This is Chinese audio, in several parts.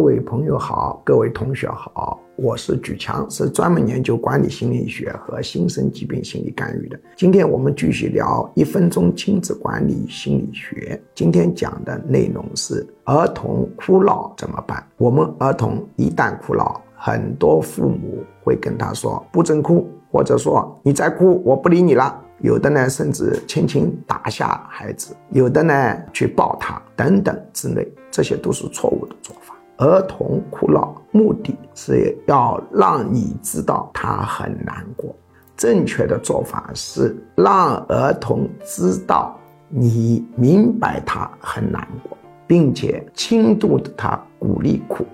各位朋友好，各位同学好，我是举强，是专门研究管理心理学和新生疾病心理干预的。今天我们继续聊一分钟亲子管理心理学。今天讲的内容是儿童哭闹怎么办？我们儿童一旦哭闹，很多父母会跟他说不准哭，或者说你再哭我不理你了。有的呢，甚至轻轻打下孩子；有的呢，去抱他等等之类，这些都是错误的做法。儿童哭闹，目的是要让你知道他很难过。正确的做法是让儿童知道你明白他很难过，并且轻度的他鼓励哭。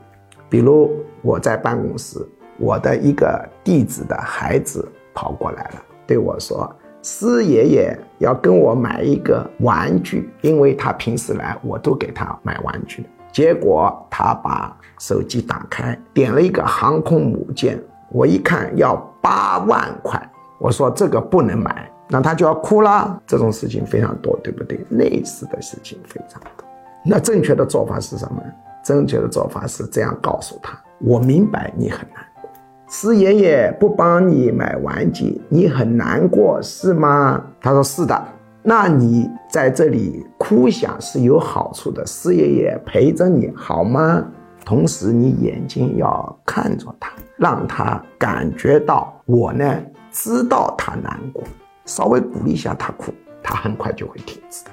比如我在办公室，我的一个弟子的孩子跑过来了，对我说。师爷爷要跟我买一个玩具，因为他平时来我都给他买玩具。结果他把手机打开，点了一个航空母舰，我一看要八万块，我说这个不能买，那他就要哭了。这种事情非常多，对不对？类似的事情非常多。那正确的做法是什么？正确的做法是这样告诉他：我明白你很难过。师爷爷不帮你买玩具，你很难过是吗？他说是的。那你在这里哭想是有好处的，师爷爷陪着你好吗？同时你眼睛要看着他，让他感觉到我呢知道他难过，稍微鼓励一下他哭，他很快就会停止的。